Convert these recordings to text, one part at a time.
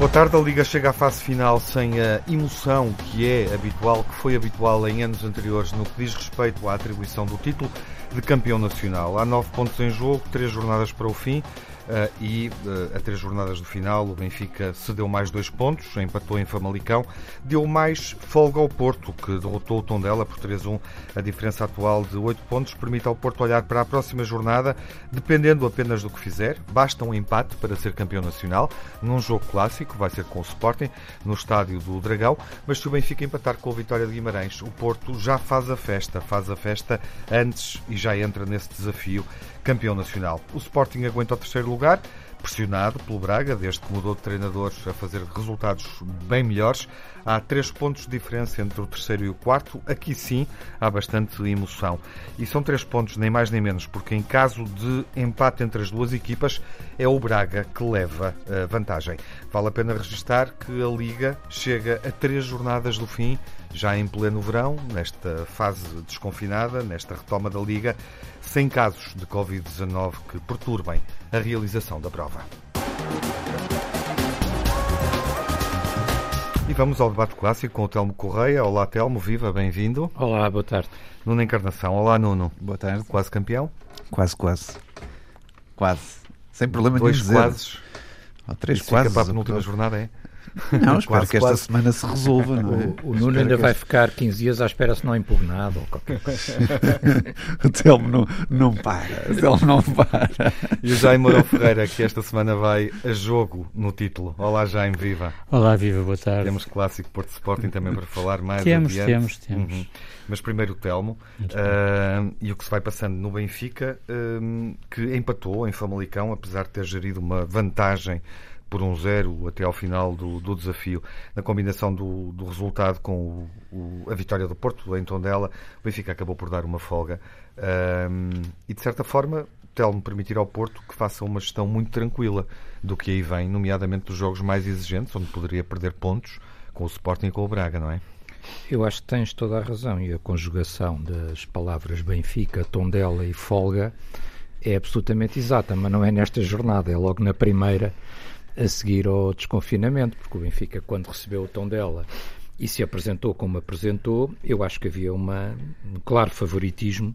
Boa tarde, a Liga chega à fase final sem a emoção que é habitual, que foi habitual em anos anteriores no que diz respeito à atribuição do título de campeão nacional. Há nove pontos em jogo, três jornadas para o fim. Uh, e uh, a três jornadas do final o Benfica cedeu mais dois pontos, empatou em Famalicão, deu mais folga ao Porto, que derrotou o Tondela por 3-1. A diferença atual de oito pontos permite ao Porto olhar para a próxima jornada, dependendo apenas do que fizer. Basta um empate para ser campeão nacional, num jogo clássico, vai ser com o Sporting, no estádio do Dragão, mas se o Benfica empatar com a vitória de Guimarães, o Porto já faz a festa, faz a festa antes e já entra nesse desafio campeão nacional. O Sporting aguenta o terceiro lugar, pressionado pelo Braga, desde que mudou de treinador a fazer resultados bem melhores. Há três pontos de diferença entre o terceiro e o quarto. Aqui sim há bastante emoção. E são três pontos, nem mais nem menos, porque em caso de empate entre as duas equipas, é o Braga que leva a vantagem. Vale a pena registrar que a Liga chega a três jornadas do fim, já em pleno verão, nesta fase desconfinada, nesta retoma da Liga, sem casos de Covid-19 que perturbem a realização da prova. E vamos ao debate clássico com o Telmo Correia. Olá, Telmo, viva, bem-vindo. Olá, boa tarde. Nuno Encarnação. Olá, Nuno. Boa tarde. Quase campeão? Quase, quase. Quase. Sem problema Dois de dizer. quases. Ou três Isso quase. Fica para a penúltima jornada, é? Não, espero Quase, que esta quase. semana se resolva, não é? O, o Nuno ainda vai ficar 15 dias à espera se não é impugnado ou qualquer coisa. O Telmo não, não para. O Telmo não para. E o Jaime Mourão Ferreira, que esta semana vai a jogo no título. Olá, Jaime, viva. Olá, viva, boa tarde. Temos clássico Porto Sporting também para falar mais Temos, adiante. temos, temos. Uhum. Mas primeiro o Telmo ah, e o que se vai passando no Benfica, ah, que empatou em Famalicão, apesar de ter gerido uma vantagem por um zero até ao final do, do desafio. Na combinação do, do resultado com o- o- a vitória do Porto em Tondela, o Benfica acabou por dar uma folga. Ah, e de certa forma, Telmo permitir ao Porto que faça uma gestão muito tranquila do que aí vem, nomeadamente dos jogos mais exigentes, onde poderia perder pontos com o Sporting e com o Braga, não é? Eu acho que tens toda a razão e a conjugação das palavras Benfica, Tondela e Folga é absolutamente exata, mas não é nesta jornada, é logo na primeira a seguir ao desconfinamento, porque o Benfica, quando recebeu o Tondela e se apresentou como apresentou, eu acho que havia uma, um claro favoritismo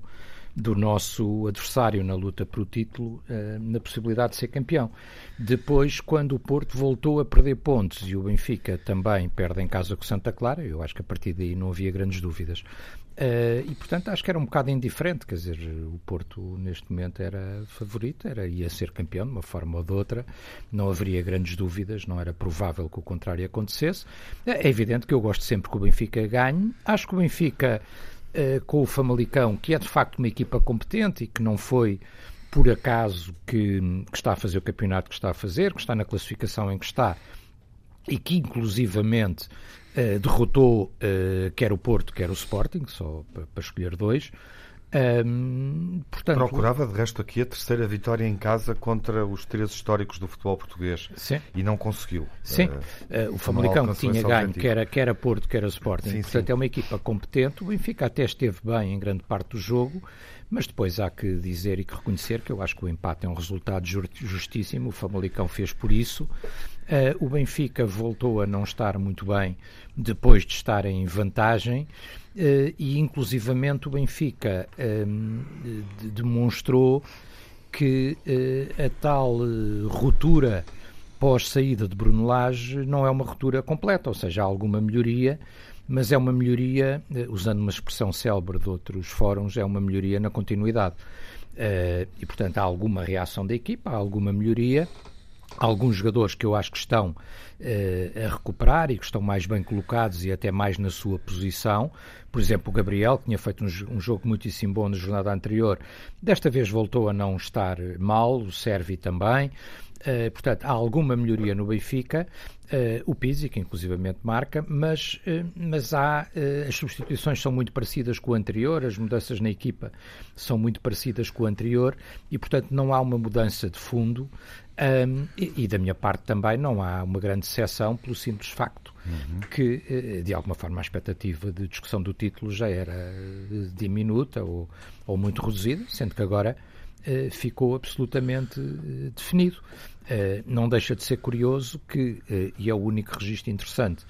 do nosso adversário na luta pelo título, eh, na possibilidade de ser campeão. Depois, quando o Porto voltou a perder pontos e o Benfica também perde em casa com Santa Clara, eu acho que a partir daí não havia grandes dúvidas. Eh, e, portanto, acho que era um bocado indiferente, quer dizer, o Porto neste momento era favorito, era, ia ser campeão de uma forma ou de outra, não haveria grandes dúvidas, não era provável que o contrário acontecesse. É evidente que eu gosto sempre que o Benfica ganhe, acho que o Benfica eh, com o Famalicão, que é de facto uma equipa competente e que não foi por acaso que, que está a fazer o campeonato que está a fazer, que está na classificação em que está e que inclusivamente eh, derrotou eh, quer o Porto, quer o Sporting, só para, para escolher dois. Ahm, portanto, Procurava, de resto, aqui a terceira vitória em casa contra os três históricos do futebol português Sim. e não conseguiu. Sim, Eh, o Famalicão que tinha ganho, objetivo. quer a, quer a Porto, quer a Sporting. Sim, Portanto, sim. é uma equipa competente. O Benfica até esteve bem em grande parte do jogo, mas depois há que dizer e que reconhecer que eu acho que o empate é um resultado ju- justíssimo. O Famalicão fez por isso. Eh, o Benfica voltou a não estar muito bem depois de estar em vantagem. eh, e inclusivamente o Benfica ehm, de- demonstrou que eh, a tal ruptura pós-saída de Bruno Lage não é uma ruptura completa, ou seja, há alguma melhoria, mas é uma melhoria, eh, usando uma expressão célebre de outros fóruns, é uma melhoria na continuidade. Eh, e, portanto, há alguma reação da equipa, há alguma melhoria, alguns jogadores que eu acho que estão eh, a recuperar e que estão mais bem colocados e até mais na sua posição. Por exemplo, o Gabriel, que tinha feito um, um jogo muitíssimo bom na jornada anterior, desta vez voltou a não estar mal, o Servi também. Uh, portanto, há alguma melhoria no Benfica, uh, o Pizzi, que inclusivamente marca, mas, uh, mas há, as substituições são muito parecidas com o anterior, as mudanças na equipa são muito parecidas com o anterior e, portanto, não há uma mudança de fundo um, e, e, da minha parte também não há uma grande exceção pelo simples facto uhum. que, de alguma forma, a expectativa de discussão do título já era diminuta ou, ou muito reduzida, sendo que agora uh, ficou absolutamente uh, definido. Eh, não deixa de ser curioso que, eh, e é o único registro interessante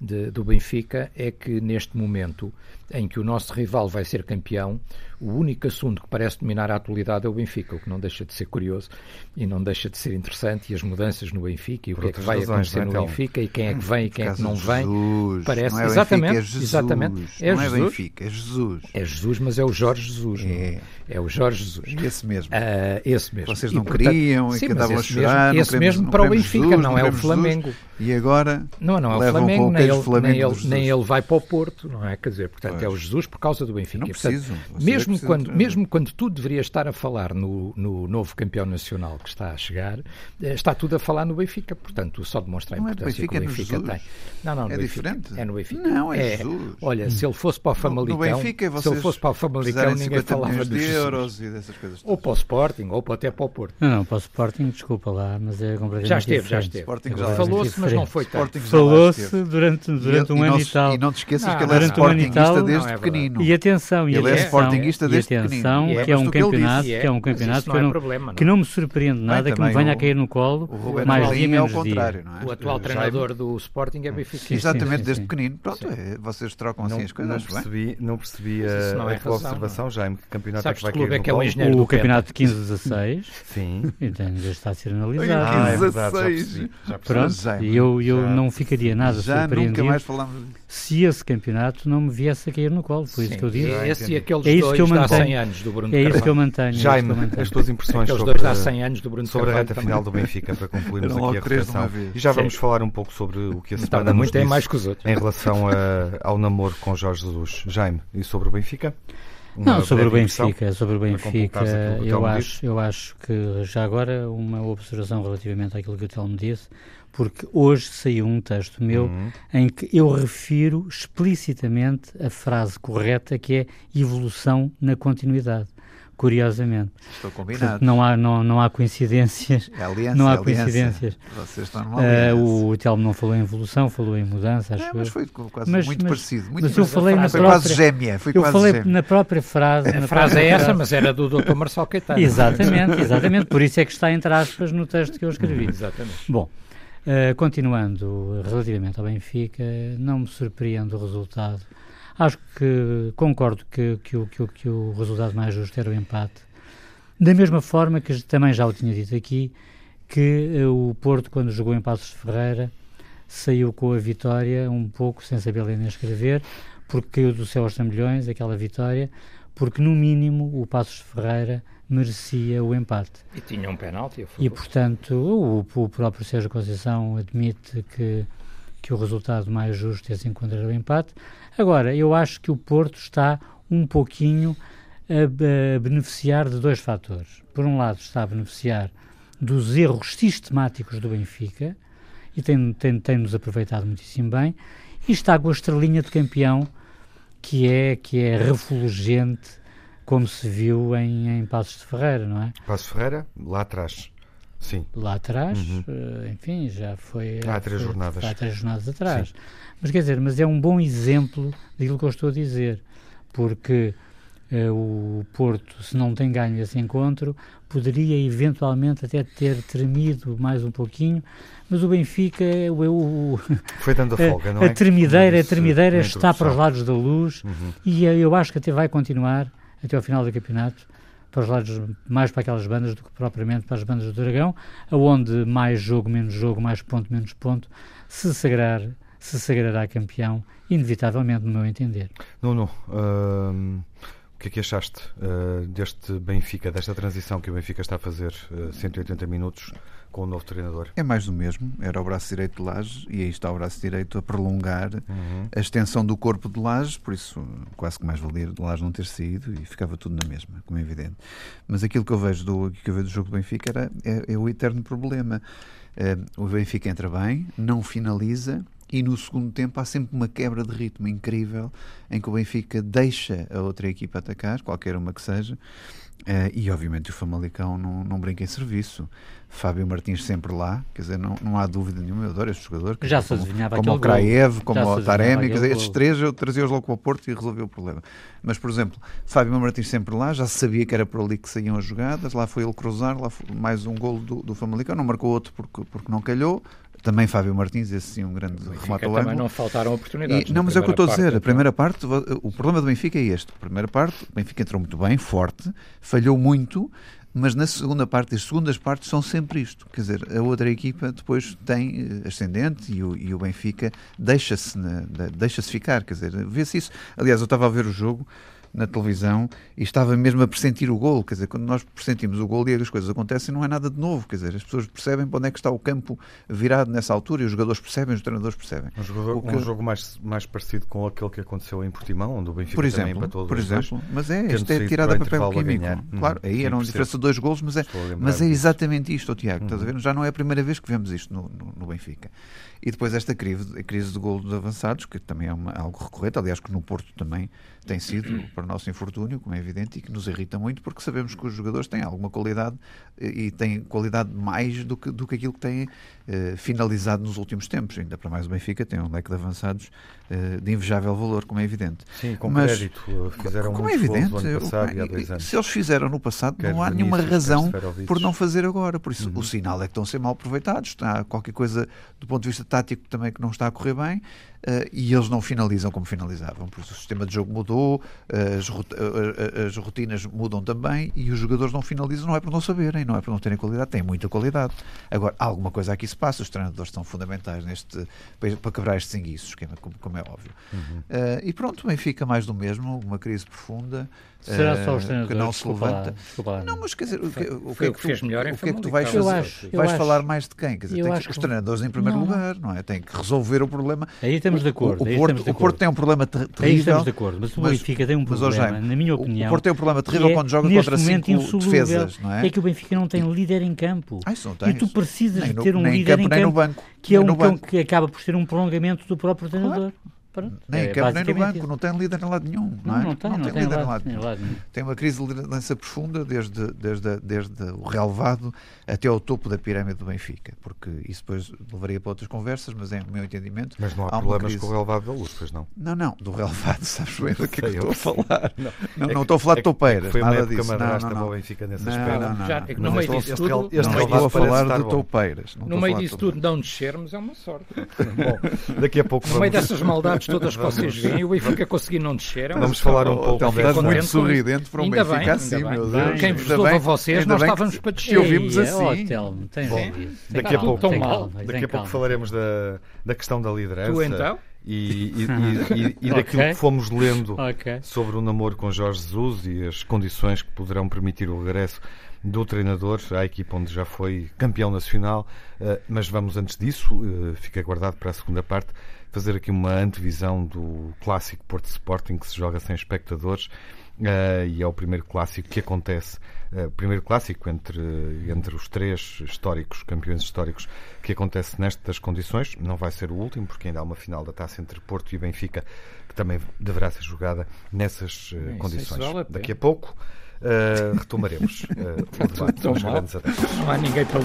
de, do Benfica, é que neste momento em que o nosso rival vai ser campeão, o único assunto que parece dominar a atualidade é o Benfica, o que não deixa de ser curioso e não deixa de ser interessante. E as mudanças no Benfica e o que é que vai razões, acontecer no então, Benfica e quem é que vem e quem é que não vem. Jesus, parece não é exatamente, Benfica, é Jesus, exatamente. É não Jesus, é Benfica, é Jesus. É Jesus, mas é o Jorge Jesus. É, é o Jorge Jesus. Esse mesmo. Uh, esse mesmo. Vocês não e, portanto, queriam sim, e que andavam a chorar. Mesmo, esse mesmo para o Benfica, Jesus, não é o Flamengo. E agora não, não é o Flamengo, nem ele, nem, ele, nem ele vai para o Porto, não é? Quer dizer, portanto, pois. é o Jesus por causa do Benfica. Não preciso. mesmo, quando, mesmo quando tu deverias estar a falar no, no novo campeão nacional que está a chegar, eh, está tudo a falar no Benfica. Portanto, só demonstra a importância é que o Benfica é tem. Não, não, é Benfica, diferente. É no Benfica. Não, é, é Jesus. Olha, se ele fosse para o Famalicão, no Benfica, se ele fosse para o Famalicão, ninguém falava de euros e dessas coisas. Ou para o Sporting, ou até para o Porto. Não, não, para o Sporting, desculpa lá, mas é completamente Já esteve, diferente. já esteve. Falou-se, mas não foi tanto. Falou-se durante, durante um ano e tal. E não te esqueças que ele é Sportingista desde pequenino. E atenção, e ele é Sportingista desde pequenino. que é um campeonato, que é um campeonato que, não, problema, que não me surpreende nada, que me venha a cair no colo mais dia menos dia. O atual treinador do Sporting é Benfica. Exatamente, desde pequenino. Pronto, vocês trocam assim as coisas. Não percebi, não percebi a tua observação, Jaime, que campeonato é que vai cair no colo? O campeonato de 15-16. Sim. Então, já está a ser analisado. 15-16. Pronto, e eu não ficaria nada surpreendido mais falamos se esse campeonato não me viesse a cair no colo. Foi Sim, isso que eu disse. É esse e aqueles é isso que eu mantenho. 100 anos do Bruno É isso que eu mantenho. Jaime, mantenho. as tuas impressões aqueles sobre, dois dá 100 anos do Bruno sobre a reta também. final do Benfica, para concluirmos aqui a reflexão. E já vamos Sim. falar um pouco sobre o que a semana então, muito é mais que os outros. em relação a, ao namoro com Jorge Jesus. Jaime, e sobre o Benfica? Uma não, sobre o Benfica, sobre o Benfica, eu acho, eu acho que já agora uma observação relativamente àquilo que o Telmo disse, porque hoje saiu um texto meu uhum. em que eu refiro explicitamente a frase correta que é evolução na continuidade. Curiosamente. Estou combinado. Não há, não, não há coincidências. É aliança, não há é coincidências. Vocês estão numa aliança. Uh, o Telmo não falou em evolução, falou em mudança, acho é, mas foi quase mas, muito mas, parecido. Muito mas eu falei na foi própria, quase gêmea. Foi eu quase falei gêmea. na própria frase. A frase é essa, frase. mas era do Dr. Marcelo Caetano. Exatamente, exatamente. Por isso é que está entre aspas no texto que eu escrevi. exatamente. Bom. Uh, continuando relativamente ao Benfica, não me surpreende o resultado. Acho que concordo que, que, que, que o resultado mais justo era o empate. Da mesma forma que também já o tinha dito aqui, que uh, o Porto, quando jogou em Passos de Ferreira, saiu com a vitória um pouco sem saber ler nem escrever, porque caiu do céu aos trambolhões aquela vitória, porque no mínimo o Passos de Ferreira merecia o empate. E tinha um penalti. E, portanto, o, o, próprio Sérgio Conceição admite que, que o resultado mais justo é se encontrar o empate. Agora, eu acho que o Porto está um pouquinho a, a beneficiar de dois fatores. Por um lado, está a beneficiar dos erros sistemáticos do Benfica e tem-nos tem, tem aproveitado muitíssimo bem, e está com a estrelinha de campeão que é, que é refulgente como se viu em, em Passos de Ferreira, não é? Passos de Ferreira, lá atrás. Sim. Lá atrás, uhum. uh, enfim, já foi. Há três foi, jornadas. Há três jornadas atrás. Sim. Mas quer dizer, mas é um bom exemplo daquilo que eu estou a dizer, porque uh, o Porto, se não tem ganho esse encontro, poderia eventualmente até ter tremido mais um pouquinho, mas o Benfica, o, o, foi dando a folga, não é? A tremideira, a tremideira está para os lados da luz uhum. e eu acho que até vai continuar até ao final do campeonato para os lados mais para aquelas bandas do que propriamente para as bandas do Dragão, aonde mais jogo, menos jogo, mais ponto, menos ponto, se sagrar, se sagrará campeão, inevitavelmente, no meu entender. Não, não. Uh, O que é que achaste uh, deste Benfica, desta transição que o Benfica está a fazer, uh, 180 minutos, com o novo treinador? É mais do mesmo. Era o braço direito de Laje e aí está o braço direito a prolongar uhum. a extensão do corpo de Laje, por isso quase que mais valia de Laje não ter saído e ficava tudo na mesma, como é evidente. Mas aquilo que eu vejo do, que eu vejo do jogo do Benfica era, é, é o eterno problema. Uh, o Benfica entra bem, não finaliza e no segundo tempo há sempre uma quebra de ritmo incrível em que o Benfica deixa a outra equipa atacar, qualquer uma que seja, uh, e obviamente o Famalicão não, não brinca em serviço. Fábio Martins sempre lá, quer dizer, não, não há dúvida nenhuma, eu adoro este jogador. Já se adivinhava Como, como o Kraev, como o Taremi, quer dizer, estes três eu trazia-os logo para o Porto e resolveu o problema. Mas, por exemplo, Fábio Martins sempre lá, já sabia que era por ali que saíam as jogadas, lá foi ele cruzar, lá foi mais um golo do, do Famalicão, não marcou outro porque, porque não calhou, também Fábio Martins, esse sim, um grande remate ao Também não faltaram oportunidades. E, não, mas é o que eu estou a dizer. A primeira parte, o problema do Benfica é este. A primeira parte, o Benfica entrou muito bem, forte, falhou muito, mas na segunda parte, as segundas partes são sempre isto. Quer dizer, a outra equipa depois tem eh, ascendente e o, e o Benfica deixa-se deixa ficar. Quer dizer, vê-se isso. Aliás, eu estava a ver o jogo na televisão e estava mesmo a pressentir o gol. Quer dizer, quando nós pressentimos o gol e as coisas acontecem, não é nada de novo. Quer dizer, as pessoas percebem para onde é que está o campo virado nessa altura e os jogadores percebem, os treinadores percebem. Um jogo, que... um jogo mais, mais parecido com aquele que aconteceu em Portimão, onde o Benfica por exemplo, também empatou Por exemplo, dois, mas é, isto é tirada a papel químico. A claro, aí era uma diferença de dois golos, mas é, mas é exatamente isto, Tiago. Uhum. Estás a ver? Já não é a primeira vez que vemos isto no, no, no Benfica. E depois esta crise, crise de golo dos avançados, que também é uma, algo recorrente, aliás, que no Porto também tem sido para nosso infortúnio, como é evidente, e que nos irrita muito, porque sabemos que os jogadores têm alguma qualidade e têm qualidade mais do que, do que aquilo que têm eh, finalizado nos últimos tempos. Ainda para mais o Benfica tem um leque de avançados eh, de invejável valor, como é evidente. Sim, com Mas, crédito. Eh, fizeram como é evidente, passado e há dois anos. se eles fizeram no passado, quer não há nenhuma razão por não fazer agora. Por isso, uhum. o sinal é que estão a ser mal aproveitados. Está qualquer coisa do ponto de vista tático também que não está a correr bem. Uh, e eles não finalizam como finalizavam, porque o sistema de jogo mudou, as, as, rotinas mudam também e os jogadores não finalizam, não é por não saberem, não é por não terem qualidade, têm muita qualidade. Agora, alguma coisa aqui se passa, os treinadores são fundamentais neste, para quebrar estes enguiços, como, como é óbvio. Uhum. e pronto, também fica mais do mesmo, uma crise profunda. Será só os treinadores que não se levanta. Lá, não, mas quer dizer, o que, o que, é que, fez melhor o que é que tu vais fazer? Acho, vais acho, falar mais de quem? Quer dizer, tem que, os treinadores em primeiro não, lugar, não é? Tem que resolver o problema. Aí estamos de acordo. O, o, Porto, de o Porto tem um problema terrível. Aí estamos de acordo, mas o Benfica tem um problema, na minha opinião. O Porto tem um problema terrível é, quando joga contra cinco defesas, não é? É que o Benfica não tem líder em campo. Ah, isso não tem. E tu precisas de ter um líder em campo que é um que acaba por ser um prolongamento do próprio treinador. Nem é, campo, nem no banco, não tem líder em lado nenhum. Não, não, é? não tem, não, tem, tem líder lado, em lado nenhum. Tem uma crise de liderança profunda desde, desde, desde o relevado até ao topo da pirâmide do Benfica, porque isso depois levaria para outras conversas, mas é o meu entendimento. Mas não há, há problemas crise... com o relevado da luz, pois não? Não, não, do relevado, sabes bem do que é que estou a falar. Não, não, é não estou a falar de é toupeiras, nada disso. Não, não, não. Benfica nesse não, aspecto. Não, não, Já, no meio disso tudo, não estou a falar de toupeiras. No meio disso tudo, não descermos é uma sorte. Daqui a pouco No meio dessas maldades todas que vocês veem, o Benfica conseguir não descer. Vamos falar um pouco. Estás muito sorridente para um Benfica assim, meu Deus. Quem vos louva a vocês, nós estávamos para descer. E ouvimos assim. Daqui a pouco, daqui a pouco falaremos da, da questão da liderança. Tu então? E, e, e, e, daquilo okay. que fomos lendo okay. sobre o namoro com Jorge Jesus e as condições que poderão permitir o regresso do treinador à equipa onde já foi campeão nacional. Uh, mas vamos antes disso, uh, fica guardado para a segunda parte, fazer aqui uma antevisão do clássico Porto Sporting que se joga sem espectadores. Uh, e é o primeiro clássico que acontece, uh, primeiro clássico entre, entre os três históricos, campeões históricos, que acontece nestas condições. Não vai ser o último, porque ainda há uma final da taça entre Porto e Benfica, que também deverá ser jogada nessas uh, condições. Vale a Daqui a pouco retomaremos o debate. Não há ninguém para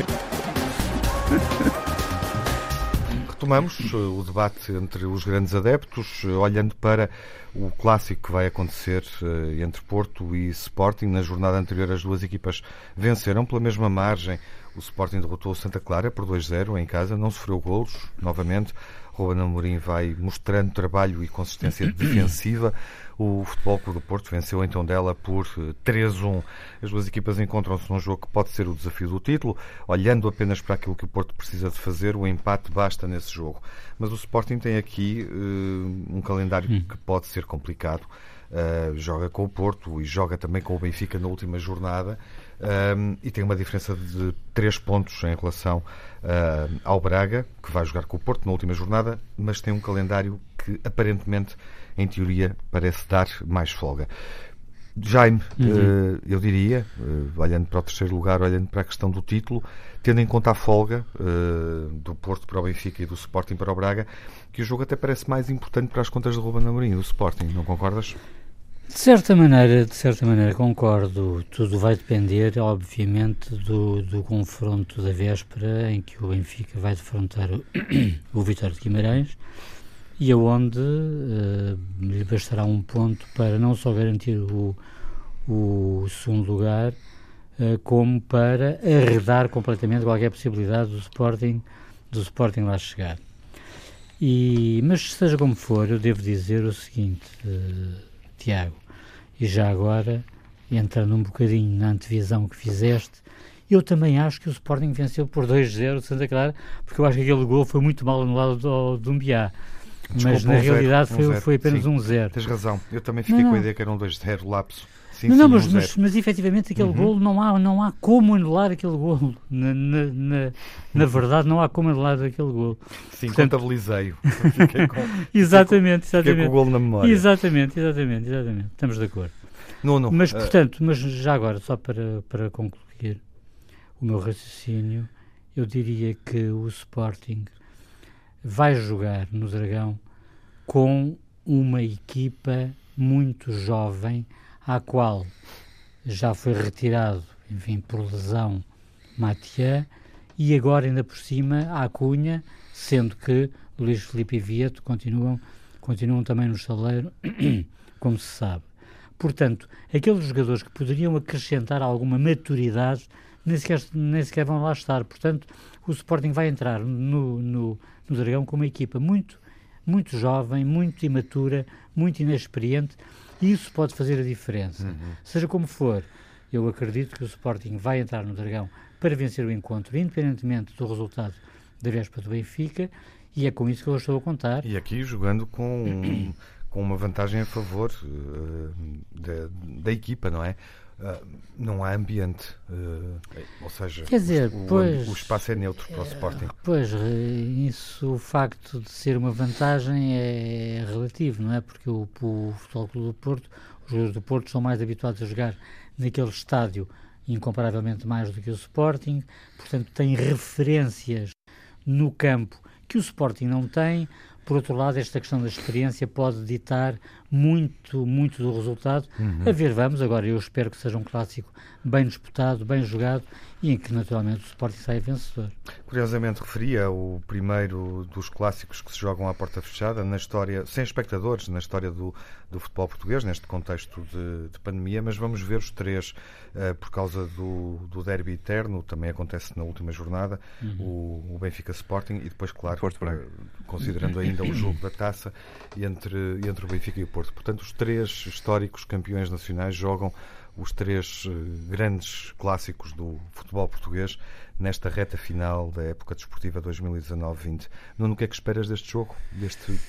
retomamos eh, o debate entre os grandes adeptos, eh, olhando para o clássico que vai acontecer eh, entre Porto e Sporting. Na jornada anterior, as duas equipas venceram pela mesma margem. O Sporting derrotou o Santa Clara por 2-0 em casa, não sofreu golos novamente. Ruben Amorim vai mostrando trabalho e consistência defensiva. O Futebol Clube do Porto venceu então dela por 3-1. Eh, As duas equipas encontram-se num jogo que pode ser o desafio do título. Olhando apenas para aquilo que o Porto precisa de fazer, o empate basta nesse jogo. Mas o Sporting tem aqui uh, um calendário hum. que pode ser complicado. uh, joga com o Porto e joga também com o Benfica na última jornada um, e tem uma diferença de 3 pontos em relação uh, ao Braga, que vai jogar com o Porto na última jornada, mas tem um calendário que aparentemente, em teoria, parece dar mais folga. Jaime, uhum. uh, eu diria, uh, olhando para o terceiro lugar, olhando para a questão do título, tendo em conta a folga uh, do Porto para o Benfica e do Sporting para o Braga, que o jogo até parece mais importante para as contas de Ruben Amorim do Sporting, não concordas? De certa maneira, de certa maneira concordo. Tudo vai depender, obviamente, do, do confronto da véspera em que o Benfica vai defrontar o, o Vitória de Guimarães e aonde uh, lhe bastará um ponto para não só garantir o, o segundo lugar, uh, como para arredar completamente qualquer possibilidade do Sporting, do Sporting lá chegar. E, mas seja como for, eu devo dizer o seguinte, uh, Tiago, e já agora, entrando um bocadinho na antevisão que fizeste, eu também acho que o Sporting venceu por 2-0 de Santa Clara, porque eu acho que aquele gol foi muito mal anulado do, do Umbiá. Mas na realidade zero, foi, um foi apenas um zero. Tens razão, eu também fiquei não, com a ideia que era um 2-0 lapso. Sim, não, sim, não, mas, um mas, mas, efetivamente aquele uhum. golo não há, não há como anular aquele golo. Na, na, na, na verdade, não há como anular aquele golo. Sim, Portanto, contabilizei-o. exatamente, exatamente. com o golo na memória. Exatamente, exatamente, exatamente. Estamos de acordo. Não, não. Mas, uh... portanto, mas já agora, só para, para concluir o meu raciocínio, eu diria que o Sporting vai jogar no Dragão com uma equipa muito jovem, à qual já foi retirado, enfim, por lesão, Matia, e agora ainda por cima a Cunha, sendo que Luís Felipe e Vieto continuam, continuam também no estaleiro, como se sabe. Portanto, aqueles jogadores que poderiam acrescentar alguma maturidade nem sequer, nem sequer vão lá estar. Portanto, o Sporting vai entrar no, no, no Dragão com uma equipa muito, muito jovem, muito imatura, muito inexperiente, e isso pode fazer a diferença. Uhum. Seja como for, eu acredito que o Sporting vai entrar no Dragão para vencer o encontro, independentemente do resultado da véspera do Benfica, e é com isso que eu estou a contar. E aqui jogando com, com uma vantagem a favor uh, da, da equipa, não é? Uh, não há ambiente, uh, ou seja, dizer, o, pois, o, espaço é neutro para o Sporting. Pois, isso, o facto de ser uma vantagem é relativo, não é? Porque o, o Futebol Clube do Porto, os jogadores do Porto são mais habituados a jogar naquele estádio incomparavelmente mais do que o Sporting, portanto tem referências no campo que o Sporting não tem, por outro lado, esta questão da experiência pode ditar muito, muito do resultado. Uhum. A ver, vamos. Agora, eu espero que seja um clássico bem disputado, bem jogado e em que, naturalmente, o Sporting saia vencedor. Curiosamente, referia o primeiro dos clássicos que se jogam à porta fechada, na história, sem espectadores, na história do, do futebol português, neste contexto de, de pandemia, mas vamos ver os três uh, por causa do, do derby eterno, também acontece na última jornada, uhum. o, o, Benfica Sporting e depois, claro, Porto Braga. considerando ainda o jogo da taça entre, entre o Benfica e o Porto. Portanto, os três históricos campeões nacionais jogam os três uh, grandes clássicos do futebol português nesta reta final da época desportiva 2019-20. Nuno, o que é que esperas deste jogo, deste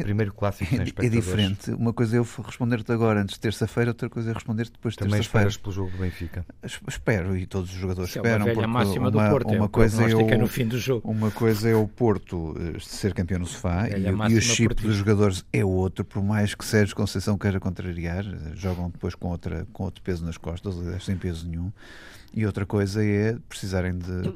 é, primeiro clássico sem É diferente. Uma coisa é eu responder-te agora antes de terça-feira, outra coisa é responder-te depois de Também terça-feira. esperas pelo jogo do Benfica? Espero, e todos os jogadores Isso esperam. É uma máxima do Porto, uma é coisa é o, no fim do jogo. Uma coisa é o Porto eh, ser campeão no sofá e, e, o chip dos jogadores é outro, por mais que Sérgio Conceição queira contrariar, eh, jogam depois com, outra, com outro peso nas costas, sem peso nenhum. E outra coisa é precisarem de,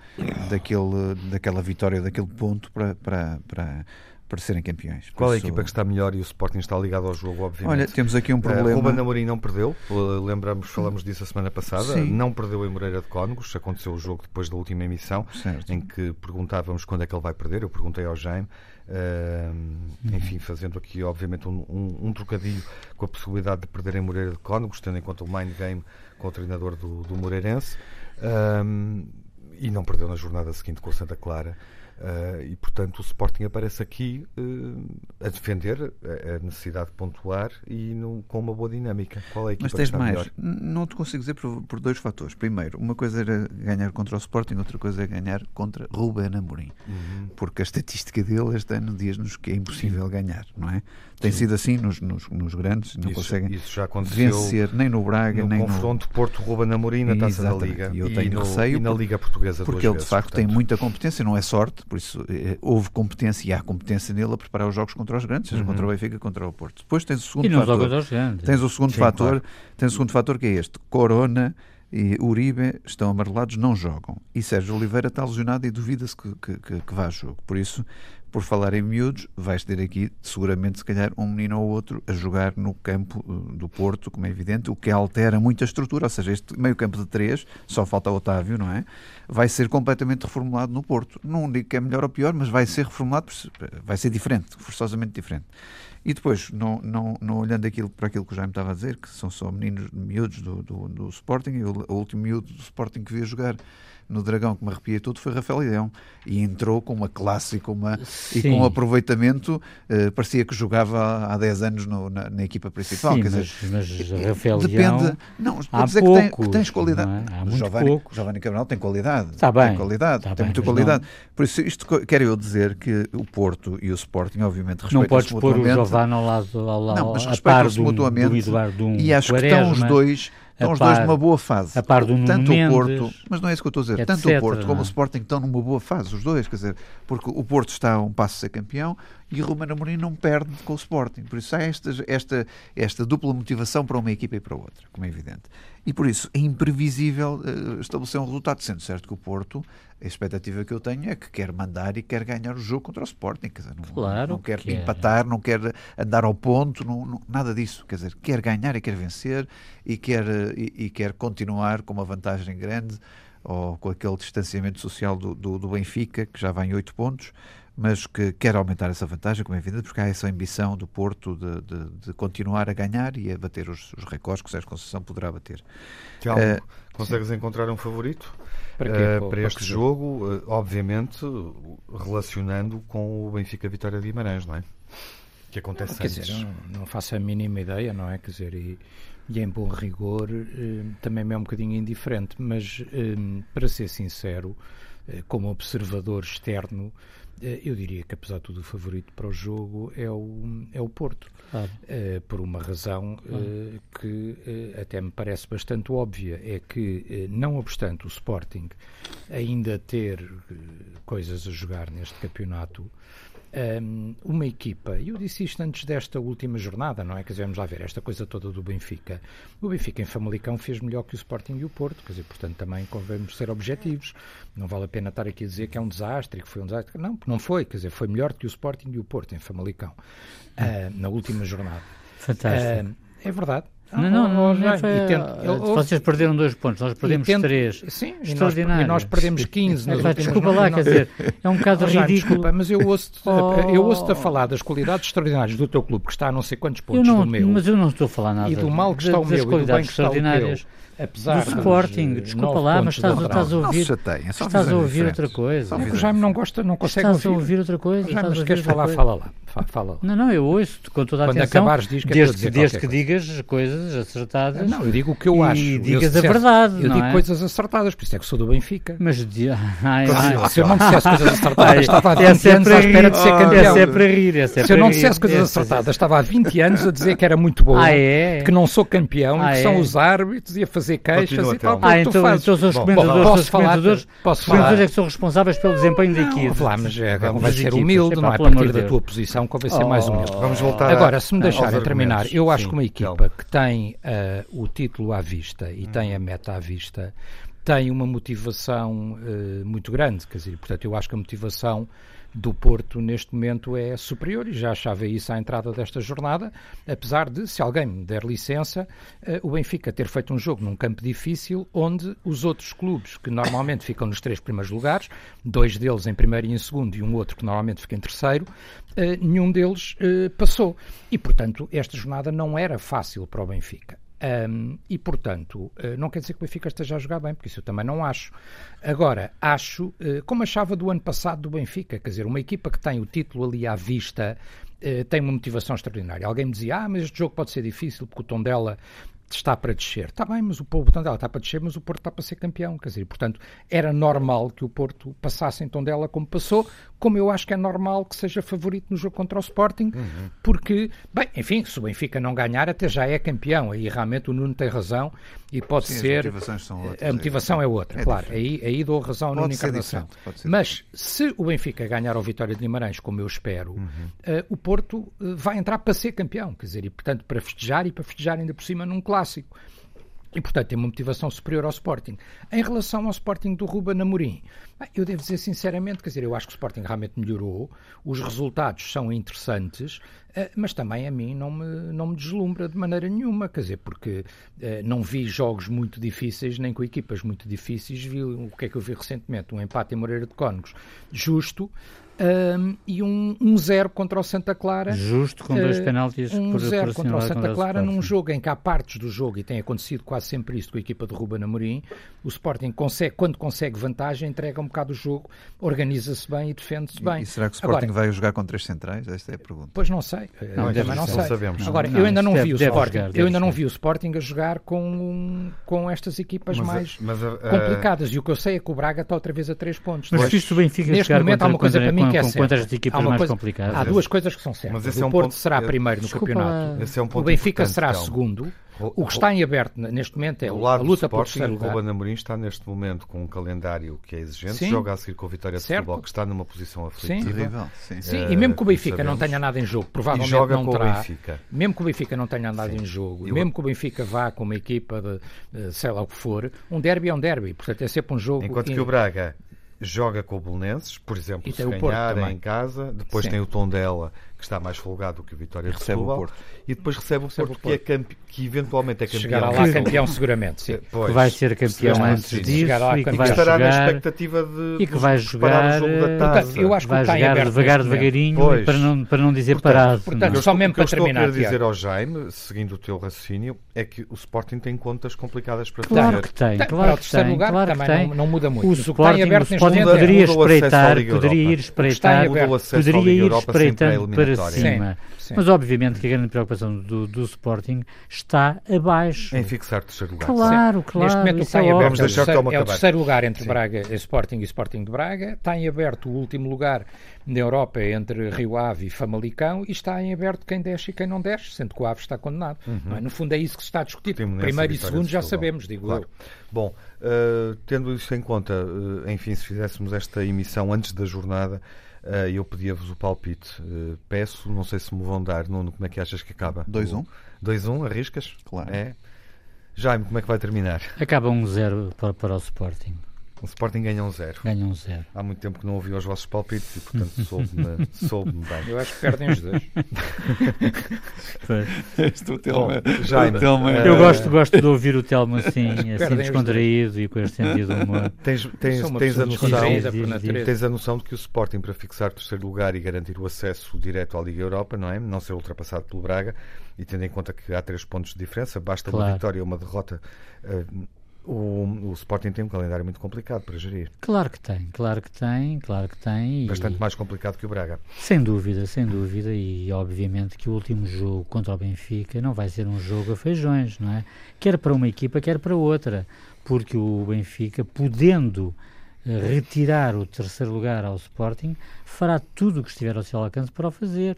daquele, daquela vitória, daquele ponto para, para, para para serem campeões. Qual é a equipa que está melhor e o Sporting está ligado ao jogo, obviamente? Olha, temos aqui um problema. Uh, Ruben Amorim não perdeu, lembramos, falamos disso a semana passada, Sim. não perdeu em Moreira de Cónegos, aconteceu o jogo depois da última emissão, certo. em que perguntávamos quando é que ele vai perder, eu perguntei ao Jaime, uh, enfim, fazendo aqui obviamente um, um, um, trocadilho com a possibilidade de perder em Moreira de Cónegos, tendo em conta o mind game com o treinador do, do Moreirense, uh, e não perdeu na jornada seguinte com o Santa Clara. Uh, e, portanto, o Sporting aparece aqui uh, a defender a, necessidade de pontuar e com uma boa dinâmica. Qual é a equipa Mas tens mais. Melhor? Não te consigo dizer por, por, dois fatores. Primeiro, uma coisa era ganhar contra o Sporting, outra coisa é ganhar contra Ruben Amorim. Uhum. Porque a estatística dele este ano diz-nos que é impossível Sim. ganhar, não é? Tem Sim. sido assim nos, nos, nos grandes, não isso, conseguem isso vencer nem no Braga, no nem confronto no... Porto-Ruben Amorim na Taça da Liga. E eu tenho e no, receio e na Liga Portuguesa Porque ele, de vezes, facto, portanto. tem muita competência, não é sorte, por isso eh, houve competência e há competência nele a preparar os jogos contra os grandes, seja uhum. contra o Benfica, contra o Porto. Depois tens o segundo e fator. Tens o segundo Sim, fator, claro. tens o segundo fator que é este. Corona e Uribe estão amarelados, não jogam. E Sérgio Oliveira está lesionado e duvida-se que, que, que, que vá a jogo. Por isso, por falar em miúdos, vais ter aqui seguramente, se calhar, um menino ou outro a jogar no campo uh, do Porto, como é evidente, o que altera muito a estrutura. Ou seja, este meio campo de três, só falta Otávio, não é? Vai ser completamente reformulado no Porto. Não digo que é melhor ou pior, mas vai ser reformulado, vai ser diferente, forçosamente diferente. E depois, não, não, não olhando aquilo, para aquilo que o Jaime estava a dizer, que são só meninos miúdos do, do, do Sporting, o, o último miúdo do Sporting que veio jogar no Dragão que me arrepia tudo foi Rafael Leão e entrou com uma classe e com, uma, e com um aproveitamento uh, parecia que jogava há 10 anos no, na, na, equipa principal Sim, mas, mas Rafael depende, Leão não, há dizer poucos, que, tem, que tens qualidade é? há muito Giovanni, poucos. Giovanni Cabral tem qualidade está bem, tem qualidade, está tem bem, muita qualidade não. por isso isto quero eu dizer que o Porto e o Sporting obviamente respeitam-se não podes pôr o Giovanni ao lado, ao lado não, mas a par do, mutuamente do, do, e acho que estão os dois Estão os dois numa boa fase. A par do Tanto Mendes, o Porto, mas não é isso que eu estou a dizer, etc, tanto o Porto como o Sporting estão numa boa fase, os dois, quer dizer, porque o Porto está a um passo de ser campeão e o Romano Amorim não perde com o Sporting. Por isso há esta, esta, esta dupla motivação para uma equipa e para outra, como é evidente. E por isso é imprevisível uh, estabelecer um resultado, sendo certo que o Porto, a expectativa que eu tenho é que quer mandar e quer ganhar o jogo contra o Sporting. Quer dizer, não, claro não quer que empatar, não quer andar ao ponto, não, não, nada disso. Quer dizer, quer ganhar e quer vencer e quer, e, e quer continuar com uma vantagem grande ou com aquele distanciamento social do, do, do Benfica, que já vai em 8 pontos mas que quer aumentar essa vantagem, como é evidente, porque há essa ambição do Porto de, de, de continuar a ganhar e a bater os, os recordes que o Sérgio Conceição poderá bater. Tiago, uh, consegues sim. encontrar um favorito para, quê? Uh, para este jogo? Uh, obviamente, relacionando com o Benfica Vitória de Guimarães, não é? Que acontece Quer antes. dizer, não, não faço a mínima ideia, não é? Quer dizer, e, e em bom rigor também me é um bocadinho indiferente, mas para ser sincero, como observador externo, eu diria que, apesar de tudo, o favorito para o jogo é o, é o Porto. Claro. Uh, por uma razão uh, que uh, até me parece bastante óbvia. É que, não obstante o Sporting ainda ter coisas a jogar neste campeonato, um, uma equipa, e eu disse isto antes desta última jornada, não é? Quer dizer, vamos lá ver, esta coisa toda do Benfica. O Benfica em Famalicão fez melhor que o Sporting e o Porto, quer dizer, portanto também convém ser objetivos. Não vale a pena estar aqui a dizer que é um desastre, que foi um desastre. Não, não foi, quer dizer, foi melhor que o Sporting e o Porto em Famalicão, uh, na última jornada. Fantástico. Uh, é verdade. Não, não, não, não foi, vocês perderam dois pontos, nós perdemos tento, três. Sim, extraordinário. E nós, e nós perdemos 15. É, desculpa lá, quer dizer, é um bocado oh, ridículo. Desculpa, mas eu ouço-te oh. eu ouço a falar das qualidades extraordinárias do teu clube, que está a não sei quantos pontos não, do meu. Mas eu não estou a falar nada. E do mal que está o meu, e do bem que está o teu apesar do Sporting, desculpa lá, mas estás, estás a ouvir, chateia, estás a ouvir outra coisa. O Jaime não gosta, não consegue estás ouvir. a ouvir outra coisa. Jaime, mas queres falar, fala lá. Fala lá. Não, não, eu ouço com toda a Quando atenção. acabares, diz que desde, é desde que digas coisas acertadas. Não, eu digo o que eu acho. E digas a verdade. Eu digo é? coisas acertadas, por isso é que sou do Benfica. Mas ai, ai, se eu não dissesse coisas acertadas, estava há 20 anos à espera de ser campeão. Essa é para rir. É se eu não dissesse coisas acertadas, estava há 20 anos a dizer que era muito boa, ah, é? que não sou campeão, ah, e que é? são os árbitros e a fazer queixas e tal. Ah, então, então são os comentadores, posso os falar, comentadores, posso os comentadores falar. é que são responsáveis pelo desempenho da lá, mas é, Vamos vai ser humilde, não é? A partir da tua posição convém ser mais humilde. Vamos voltar Agora, se me deixarem terminar, eu acho Sim, que uma equipa que tem eh, o título à vista e tem a meta à vista tem uma motivação eh, muito grande, quer dizer, portanto, eu acho que a motivação do Porto neste momento é superior e já achava isso à entrada desta jornada, apesar de, se alguém me der licença, eh, o Benfica ter feito um jogo num campo difícil onde os outros clubes que normalmente ficam nos três primeiros lugares, dois deles em primeiro e em segundo e um outro que normalmente fica em terceiro, eh, nenhum deles eh, passou. E, portanto, esta jornada não era fácil para o Benfica. Um, e, portanto, uh, não quer dizer que o Benfica esteja a jogar bem, porque isso eu também não acho. Agora, acho, uh, como achava do ano passado do Benfica, quer dizer, uma equipa que tem o título ali à vista, uh, tem uma motivação extraordinária. Alguém me dizia, ah, mas este jogo pode ser difícil porque o tom dela está para descer. Está bem, mas o Porto dela está para descer, mas o Porto está para ser campeão. Quer dizer, portanto, era normal que o Porto passasse em dela como passou, como eu acho que é normal que seja favorito no jogo contra o Sporting, uhum. porque, bem, enfim, se o Benfica não ganhar, até já é campeão. Aí realmente o Nuno tem razão e pode Sim, ser. Outras, a motivação é, é outra, é claro. Aí, aí dou razão pode Nuno Encarnação. Mas se o Benfica ganhar ao Vitória de Guimarães, como eu espero, uhum. uh, o Porto uh, vai entrar para ser campeão. Quer dizer, e portanto para festejar e para festejar ainda por cima num clássico. E, portanto, tem uma motivação superior ao Sporting. Em relação ao Sporting do Ruben Amorim, eu devo dizer sinceramente, quer dizer, eu acho que o Sporting realmente melhorou, os resultados são interessantes, eh, mas também a mim não me, não me deslumbra de maneira nenhuma, quer dizer, porque eh, não vi jogos muito difíceis, nem com equipas muito difíceis, vi o que é que eu vi recentemente, um empate em Moreira de Cónegos justo, um, e um 1-0 um contra o Santa Clara. Justo com dois uh, penaltis um por 0 contra o Santa Clara num jogo em que há partes do jogo, e tem acontecido quase sempre isto com a equipa de Ruben Amorim, o Sporting consegue, quando consegue vantagem, entrega um bocado o jogo, organiza-se bem e defende-se bem. E será que o Sporting Agora, vai jogar com três centrais? Esta é a pergunta. Pois não sei. Não, deve, não, sei. sabemos. Agora, não, eu ainda não vi o Sporting. Jogar, eu ainda não vi o Sporting a jogar com, com estas equipas mas, mais mas, uh, complicadas. E o que eu sei é que o Braga está outra vez a três pontos. Mas se o Benfica Neste momento há uma coisa para mim que é certa equipas mais coisa, complicadas. Há duas coisas que são certas. Mas o é um Porto ponto, será primeiro no campeonato. É um o Benfica será segundo. O que está em aberto neste momento é a luta por terceiro lugar. O Amorim está neste momento com um calendário que é exigente, Sim. joga a seguir com a Vitória de certo. Futebol, que está numa posição aflitiva. Sim. Sim. Sim. e mesmo que o Benfica não tenha nada em jogo, provavelmente não terá. Mesmo que o Benfica não tenha nada em jogo, e mesmo que o Benfica vá com uma equipa de sei lá o que for, um derby é um derby, portanto é sempre um jogo. Enquanto que o Braga joga com o Belenenses, por exemplo, se ganhar em casa, depois Sim. tem o Tondela, que está mais folgado que o Vitória recebe Setúbal, o Porto. e depois recebe o recebe Porto, o Porto. Que, é que eventualmente é campeão. Chegará lá campeão seguramente, sim. Pois, que vai ser campeão antes disso e que vai estará na expectativa de, e que vai jogar, o jogo da taça. Eu acho que vai jogar devagar, devagarinho, para não, para não dizer portanto, parado. Portanto, não. só mesmo para terminar. O que eu estou a dizer ao Jaime, seguindo o teu raciocínio, é que o Sporting tem contas complicadas para fazer. Claro que tem, claro que tem. lugar claro também tem. Não, muda muito. O Sporting, o Sporting poderia espreitar, poderia ir espreitar, poderia ir espreitando para cima. Sim. Mas obviamente que a grande preocupação do, do Sporting está abaixo. Em fixar terceiro lugar. Claro, Sim. claro. Neste momento está em é aberto é o, terceiro, é o terceiro lugar entre Sim. Braga e Sporting e Sporting de Braga. Está em aberto o último lugar na Europa entre Rio Ave e Famalicão e está em aberto quem desce e quem não desce, sendo que o Ave está condenado. Uhum. É? No fundo é isso que se está a discutir. Primeiro e segundo já sabemos, digo claro. eu. Bom, uh, tendo isso em conta, uh, enfim, se fizéssemos esta emissão antes da jornada, Uh, eu pedia-vos o palpite. Uh, peço, não sei se me vão dar. Nuno, como é que achas que acaba? 2-1. 2-1, arriscas? Claro. É. Jaime, como é que vai terminar? Acaba 1-0 para, para o Sporting. O Sporting ganha um zero. Ganha um zero. Há muito tempo que não ouvi os vossos palpites e, portanto, soube-me soube bem. Eu acho que perdem os dois. este o Telmo. Jaime, Telmo é... Eu gosto, gosto de ouvir o Telmo assim, assim descontraído e com este sentido de humor. Tens, tens, tens, a noção, tens a noção de que o Sporting, para fixar terceiro lugar e garantir o acesso direto à Liga Europa, não é? Não ser ultrapassado pelo Braga, e tendo em conta que há três pontos de diferença, basta claro. uma vitória ou uma derrota. Uh, o, o, Sporting tem um calendário muito complicado para gerir. Claro que tem, claro que tem, claro que tem. Bastante e... mais complicado que o Braga. Sem dúvida, sem dúvida, e obviamente que o último jogo contra o Benfica não vai ser um jogo a feijões, não é? Quer para uma equipa, quer para outra, porque o Benfica, podendo eh, retirar o terceiro lugar ao Sporting, fará tudo o que estiver ao seu alcance para o fazer.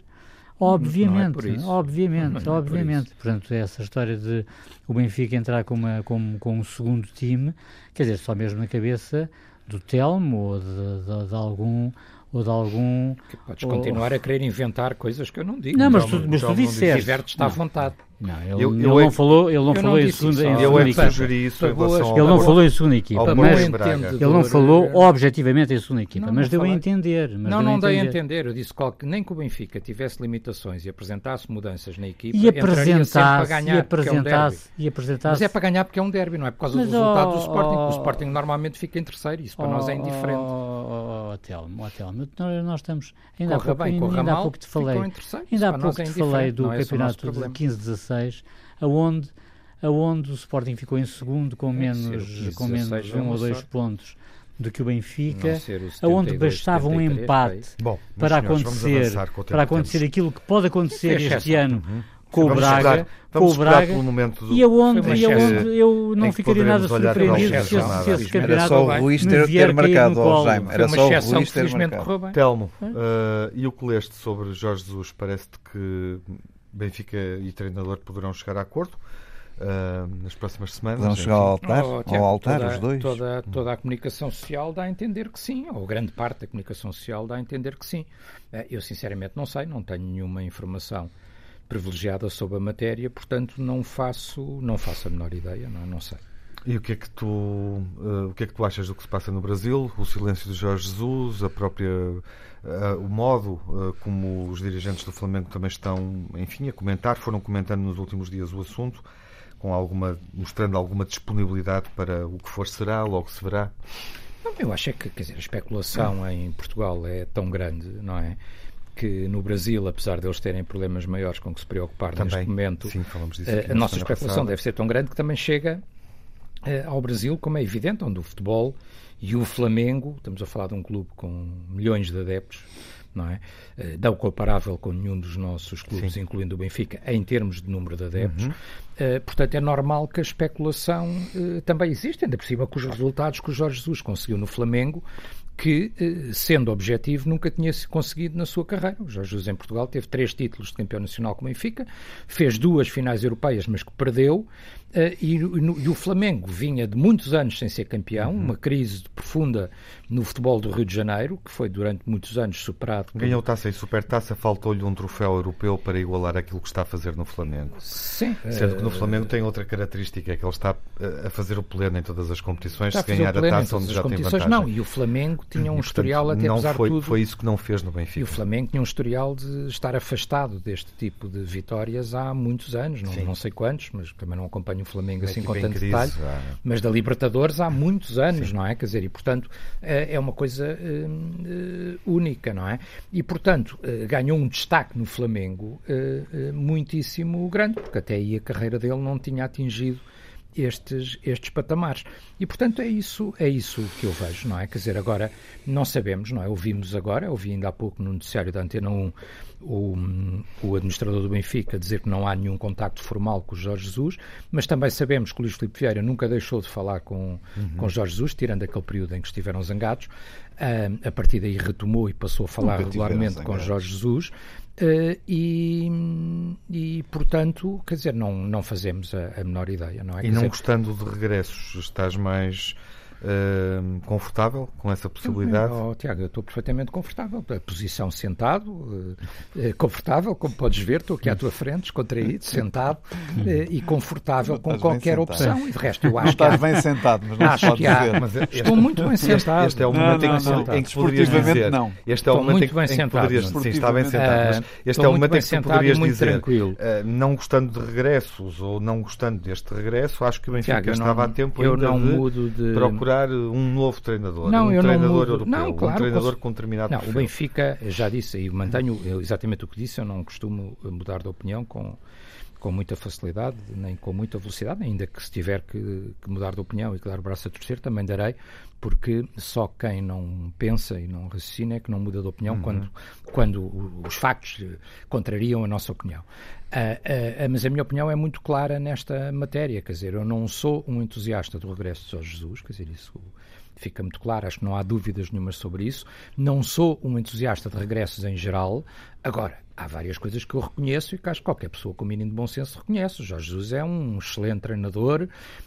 Obviamente, é obviamente, não é obviamente. Portanto, essa história de o Benfica entrar com, uma, com, com um segundo time, quer dizer, só mesmo na cabeça do Telmo ou de, de, de algum ou de algum. Que podes ou... continuar a querer inventar coisas que eu não digo. Não, mas tu, mas tu disseste. Diverte-te à vontade. Não, ele, eu, ele eu não é, falou, ele não falou em segunda, em eu segunda é sugeri isso Ele não falou em segunda equipa, mas ele não falou objetivamente em segunda equipa, não, mas não deu falei. a entender. Mas não, não dei a entender. Eu disse que nem que o Benfica tivesse limitações e apresentasse mudanças na equipa, e apresentasse, ganhar, e apresentasse, é um e apresentasse. Mas é para ganhar porque é um derby, não é por causa mas, do resultado oh, do Sporting. Oh, o Sporting normalmente fica em terceiro, isso para oh, nós é indiferente. Oh, Telmo, Telmo, nós estamos ainda há pouco, ainda há pouco te falei, ainda há pouco te falei do campeonato de 15-16 aonde aonde o Sporting ficou em segundo com menos, com menos um ou dois pontos do que o Benfica, aonde bastava um empate Bom, para senhores, acontecer, para acontecer aquilo que pode acontecer este ano. Uhum com o Braga, com o Braga do... e aonde, e aonde eu não ficaria nada surpreendido se esse, se esse campeonato Era só o Ruiz ter, ter marcado ao Jaime. Era só o Ruiz ter marcado. Telmo, uh, e o que leste sobre Jorge Jesus? Parece-te que Benfica e treinador poderão chegar a acordo? Uh, nas próximas semanas. Vão chegar ao altar, oh, Tiago, ao altar toda, os dois? Toda, toda a comunicação social dá a entender que sim, ou grande parte da comunicação social dá a entender que sim. Uh, eu sinceramente não sei, não tenho nenhuma informação privilegiada sobre a matéria, portanto não faço, não faço a menor ideia, não, não sei. E o que é que tu, uh, o que é que tu achas do que se passa no Brasil? O silêncio de Jorge Jesus, a própria uh, o modo uh, como os dirigentes do Flamengo também estão, enfim, a comentar, foram comentando nos últimos dias o assunto, com alguma mostrando alguma disponibilidade para o que for será, logo se verá. Não, eu acho é que, quer dizer, a especulação em Portugal é tão grande, não é? Que no Brasil, apesar de eles terem problemas maiores com que se preocupar também, neste momento, sim, a nossa especulação passada. deve ser tão grande que também chega uh, ao Brasil, como é evidente, onde o futebol e o Flamengo, estamos a falar de um clube com milhões de adeptos, não é? Não comparável com nenhum dos nossos clubes, Sim. incluindo o Benfica, em termos de número de adeptos. Uhum. Uh, portanto, é normal que a especulação uh, também exista, ainda por cima com os resultados que o Jorge Jesus conseguiu no Flamengo que, eh, sendo objetivo, nunca tinha conseguido na sua carreira. O Jorge Jesus em Portugal teve três títulos de campeão nacional com o Benfica, fez duas finais europeias, mas que perdeu, e, e, o Flamengo vinha de muitos anos sem ser campeão, uhum. uma crise profunda no futebol do Rio de Janeiro, que foi durante muitos anos superado. Por... Ganhou taça e supertaça, faltou-lhe um troféu europeu para igualar aquilo que está a fazer no Flamengo. Sim. Sendo que no eh, Flamengo tem outra característica, é que ele está eh, a fazer o pleno em todas as competições, se ganhar a taça onde já tem vantagem. Não, e o Flamengo tinha um e, historial portanto, até não apesar foi, tudo. Foi isso que não fez no Benfica. E o Flamengo tinha um historial de estar afastado deste tipo de vitórias há muitos anos, não, não sei quantos, mas também não acompanho o Flamengo assim com tanto crise, detalhe, mas da Libertadores há muitos anos, Sim. não é? Quer dizer, e portanto é, é uma coisa uh, única, não é? E portanto ganhou um destaque no Flamengo muitíssimo grande, porque até aí a carreira dele não tinha atingido estes, estes patamares. E, portanto, é isso, é isso que eu vejo, não é? Quer dizer, agora não sabemos, não é? Ouvimos agora, ouvi ainda há pouco no noticiário da Antena 1 o, o administrador do Benfica dizer que não há nenhum contacto formal com o Jorge Jesus, mas também sabemos que o Luís Filipe Vieira nunca deixou de falar com, uhum. com Jorge Jesus, tirando aquele período em que estiveram zangados. Uh, a partir daí retomou e passou a falar nunca regularmente com Jorge Jesus. Uh, e, e, portanto, quer dizer, não, não fazemos a, a menor ideia, não é? E quer não dizer... gostando de regressos, estás mais uh, confortável com essa possibilidade? Oh, Tiago, eu estou perfeitamente confortável. A posição sentado, uh, confortável, como podes ver, estou aqui à tua frente, descontraído, sentado uh, e confortável com qualquer opção. E de resto, eu acho não estás há... bem sentado, mas não acho pode que há... Mas este, estou muito bem sentado. Este é o momento não, não, em, que poderias dizer. Não. Este é o momento em, que poderias sim, está bem sentado. Mas este é o momento em que poderias dizer, não gostando de regressos ou não gostando deste regresso, acho que o Benfica estava a tempo ainda de procurar procurar um novo treinador, não, um treinador europeu, não, claro, um treinador com determinado Não, perfil. o Benfica, já disse e mantenho exatamente o que disse, eu não costumo mudar de opinião com, com muita facilidade, nem com muita velocidade, ainda que se tiver que, que, mudar de opinião e que dar o braço a torcer, também darei, porque só quem não pensa e não raciocina é que não muda de opinião uhum. quando, quando os factos contrariam a nossa opinião. Uh, uh, mas a minha opinião é muito clara nesta matéria, quer dizer, eu não sou um entusiasta do regresso de Jesus, quer dizer, isso fica muito claro, acho que não há dúvidas nenhumas sobre isso. Não sou um entusiasta de regressos em geral. Agora, há várias coisas que eu reconheço e que acho que qualquer pessoa com o mínimo de bom senso reconhece. O Jorge Jesus é um excelente treinador,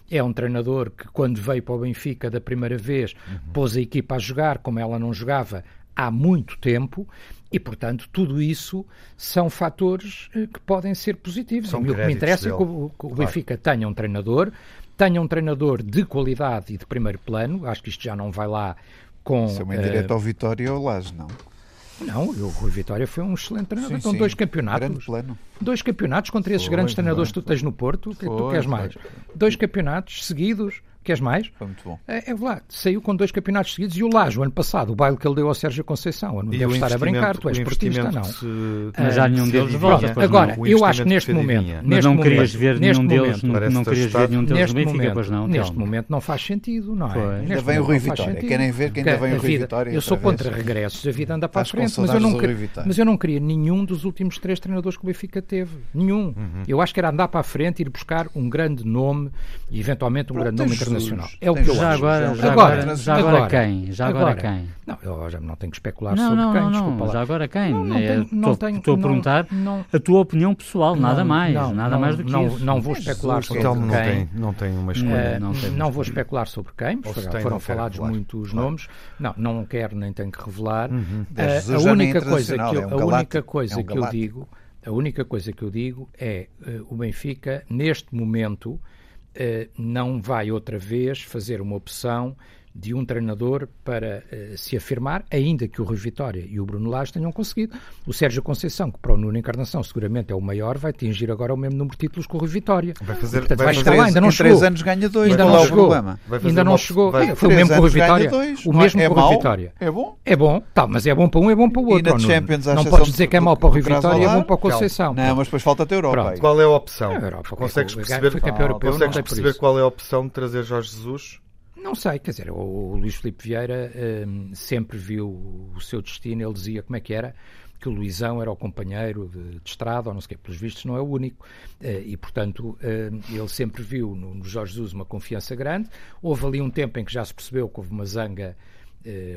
é um treinador que, quando veio para o Benfica da primeira vez, uhum. pôs a equipa a jogar como ela não jogava há muito tempo e, portanto, tudo isso são fatores eh, que podem ser positivos. São o que me interessa dele. é que o, que o Benfica claro. tenha um treinador, tenha um treinador de qualidade e de primeiro plano. Acho que isto já não vai lá com. Isso é uma indireta uh, ao Vitória ou Laje, não? Não, o Rui Vitória foi um excelente treinador. Sim, então, sim. dois campeonatos. Dois campeonatos contra esses foi, grandes treinadores que tu tens no Porto. O que é que tu queres mais? Dois campeonatos seguidos Queres mais? Foi muito bom. É, é verdade, saiu com dois campeonatos seguidos e o Lajo, ano passado, o baile que ele deu ao Sérgio Conceição. Eu não devo estar a brincar, tu és portista, não. Se... Mas já nenhum deles volta. Agora, eu acho que neste momento. Mas neste não momento, querias ver nenhum deles, não, não querias ver nenhum deles neste no Benfica, momento, pois não. Neste momento não faz sentido, não é? Ainda vem o Rui Vitória. Querem ver que ainda vem o Rui Vitória? Eu sou contra regressos, a vida anda para a frente, mas eu, não queria, mas eu não queria nenhum dos últimos três treinadores que o Benfica teve. Nenhum. Uhum. Eu acho que era andar para a frente, ir buscar um grande nome e eventualmente um grande nome internacional. É o que eu acho. Agora, já agora, já agora, agora quem? Já agora, agora, quem? Não, eu já não tenho que especular não, sobre não, quem, não, desculpa lá. Já agora quem? Não, não tenho, não estou, tenho, estou a perguntar não, a tua opinião pessoal, nada mais, não, nada mais do que não, isso. Não vou especular sobre então, quem. Não tem, não tem uma escolha. Uh, não, tem não vou especular sobre quem, foram falados muitos nomes. Não, não quero nem tenho que revelar. Uhum. Uh, a única coisa que eu, é a única coisa é que eu digo, a única coisa que eu digo é uh, o Benfica neste momento não vai outra vez fazer uma opção de um treinador para uh, se afirmar, ainda que o Rui Vitória e o Bruno Lage tenham conseguido. O Sérgio Conceição, que para o Nuno Encarnação seguramente é o maior, vai atingir agora o mesmo número de títulos que o Rui Vitória. Vai fazer, Portanto, vai vai fazer chegar lá, ainda não em chegou. três anos ganha dois, ainda não é chegou. Ainda não chegou. Vai, Foi o mesmo com o Rui Vitória. Dois, o mesmo é com o Rui Vitória. É bom? É bom, tá, mas é bom para um, é bom para o outro. E na Champions, não podes dizer que é mau para o Rui Vitória e é bom para o Conceição. Não, mas depois falta a Europa. Qual é a opção? Europa, Consegues o- perceber, isso. qual é a opção de trazer Jorge Jesus? Não sei, quer dizer, o, Luís Filipe Vieira hum, sempre viu o seu destino, ele dizia como é que era, que o Luizão era o companheiro de, de estrada, ou não sei o quê, pelos vistos não é o único, Eh, e portanto hum, ele sempre viu no, no Jorge Jesus uma confiança grande, houve ali um tempo em que já se percebeu que houve uma zanga